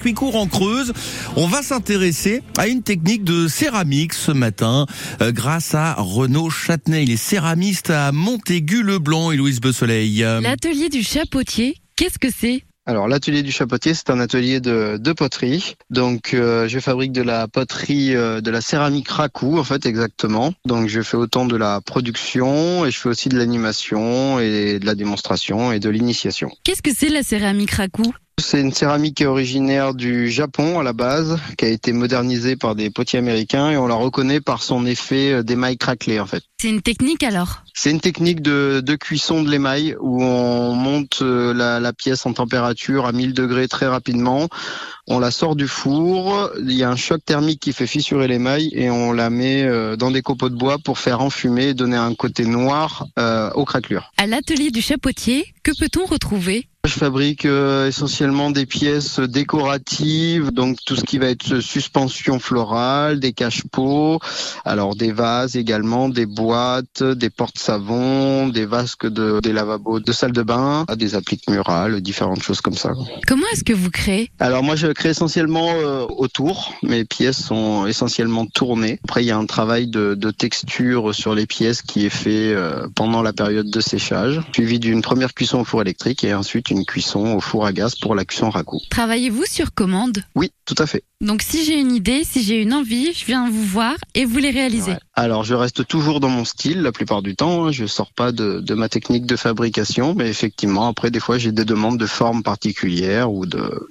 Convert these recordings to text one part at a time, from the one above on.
circuit court en Creuse. On va s'intéresser à une technique de céramique ce matin euh, grâce à Renaud Châtenay. Il est céramiste à Montaigu-le-Blanc et Louise Bessoleil. L'atelier du chapeautier, qu'est-ce que c'est? Alors l'atelier du chapeautier, c'est un atelier de, de poterie. Donc euh, je fabrique de la poterie, euh, de la céramique raku en fait exactement. Donc je fais autant de la production et je fais aussi de l'animation et de la démonstration et de l'initiation. Qu'est-ce que c'est la céramique raku c'est une céramique originaire du Japon à la base, qui a été modernisée par des potiers américains et on la reconnaît par son effet euh, d'émail craquelé en fait. C'est une technique alors? C'est une technique de, de cuisson de l'émail où on monte euh, la, la, pièce en température à 1000 degrés très rapidement. On la sort du four, il y a un choc thermique qui fait fissurer l'émail et on la met euh, dans des copeaux de bois pour faire enfumer et donner un côté noir euh, aux craquelures. À l'atelier du chapeautier, que peut-on retrouver? Je fabrique euh, essentiellement des pièces décoratives, donc tout ce qui va être suspension florale, des cache-pots, alors des vases également, des boîtes, des portes-savons, des vasques de, des lavabos de salle de bain, des appliques murales, différentes choses comme ça. Comment est-ce que vous créez? Alors moi je crée essentiellement euh, autour, mes pièces sont essentiellement tournées. Après il y a un travail de, de texture sur les pièces qui est fait euh, pendant la période de séchage, suivi d'une première cuisson au four électrique et ensuite une cuisson au four à gaz pour la cuisson raku. Travaillez-vous sur commande? Oui, tout à fait. Donc si j'ai une idée, si j'ai une envie, je viens vous voir et vous les réalisez. Ouais. Alors je reste toujours dans mon style la plupart du temps. Hein. Je sors pas de, de, ma technique de fabrication, mais effectivement après des fois j'ai des demandes de formes particulières ou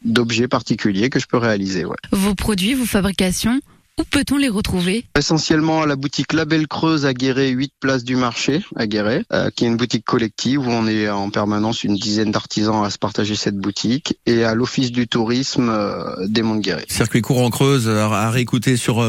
d'objets particuliers que je peux réaliser. Ouais. Vos produits, vos fabrications où peut-on les retrouver? Essentiellement à la boutique Label Creuse à Guéret, 8 places du marché à Guéret, euh, qui est une boutique collective où on est en permanence une dizaine d'artisans à se partager cette boutique, et à l'office du tourisme euh, des Monts de Guéret. Circuit court en Creuse à réécouter sur